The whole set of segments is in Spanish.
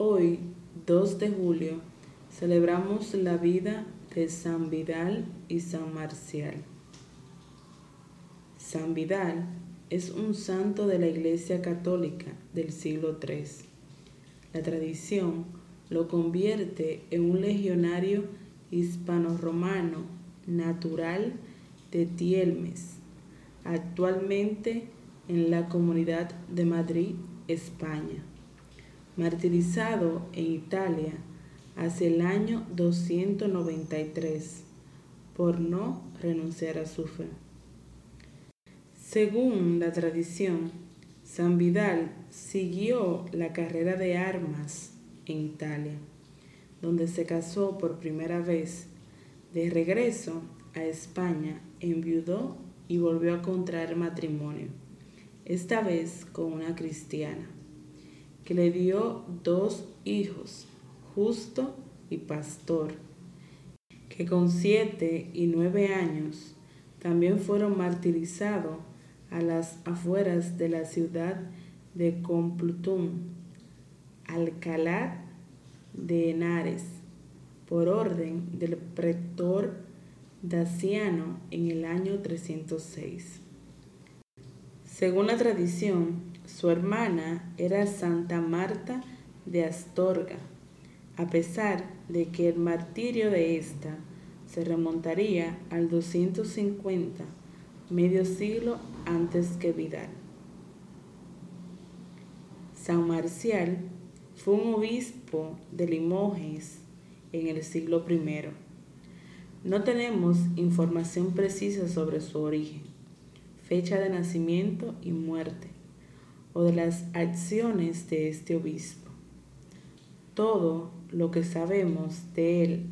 Hoy, 2 de julio, celebramos la vida de San Vidal y San Marcial. San Vidal es un santo de la Iglesia Católica del siglo III. La tradición lo convierte en un legionario hispano-romano natural de Tielmes, actualmente en la Comunidad de Madrid, España martirizado en Italia hacia el año 293 por no renunciar a su fe. Según la tradición, San Vidal siguió la carrera de armas en Italia, donde se casó por primera vez. De regreso a España, enviudó y volvió a contraer matrimonio, esta vez con una cristiana que le dio dos hijos, Justo y Pastor, que con siete y nueve años también fueron martirizados a las afueras de la ciudad de Complutum, Alcalá de Henares, por orden del pretor Daciano en el año 306. Según la tradición, su hermana era Santa Marta de Astorga, a pesar de que el martirio de ésta se remontaría al 250, medio siglo antes que Vidal. San Marcial fue un obispo de Limoges en el siglo I. No tenemos información precisa sobre su origen, fecha de nacimiento y muerte o de las acciones de este obispo. Todo lo que sabemos de él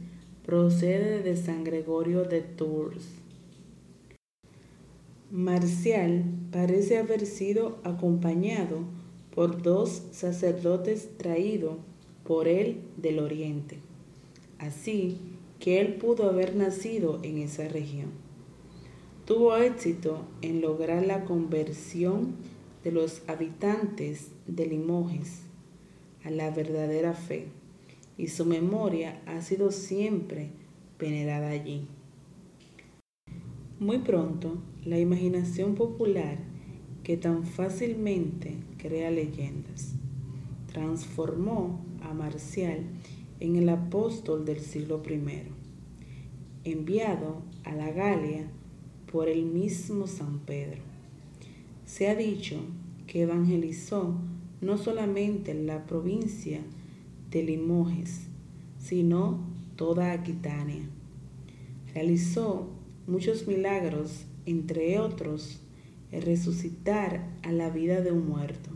procede de San Gregorio de Tours. Marcial parece haber sido acompañado por dos sacerdotes traídos por él del oriente, así que él pudo haber nacido en esa región. Tuvo éxito en lograr la conversión de los habitantes de Limoges a la verdadera fe y su memoria ha sido siempre venerada allí. Muy pronto, la imaginación popular que tan fácilmente crea leyendas transformó a Marcial en el apóstol del siglo I, enviado a la Galia por el mismo San Pedro. Se ha dicho que evangelizó no solamente la provincia de Limoges, sino toda Aquitania. Realizó muchos milagros, entre otros, el resucitar a la vida de un muerto,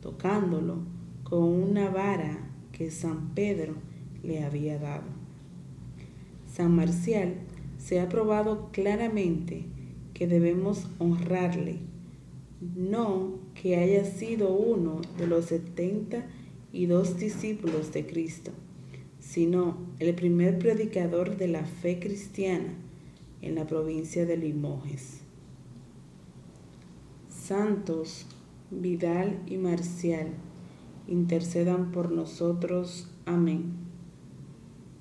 tocándolo con una vara que San Pedro le había dado. San Marcial se ha probado claramente que debemos honrarle no que haya sido uno de los setenta y dos discípulos de Cristo, sino el primer predicador de la fe cristiana en la provincia de Limoges. Santos, Vidal y Marcial, intercedan por nosotros. Amén.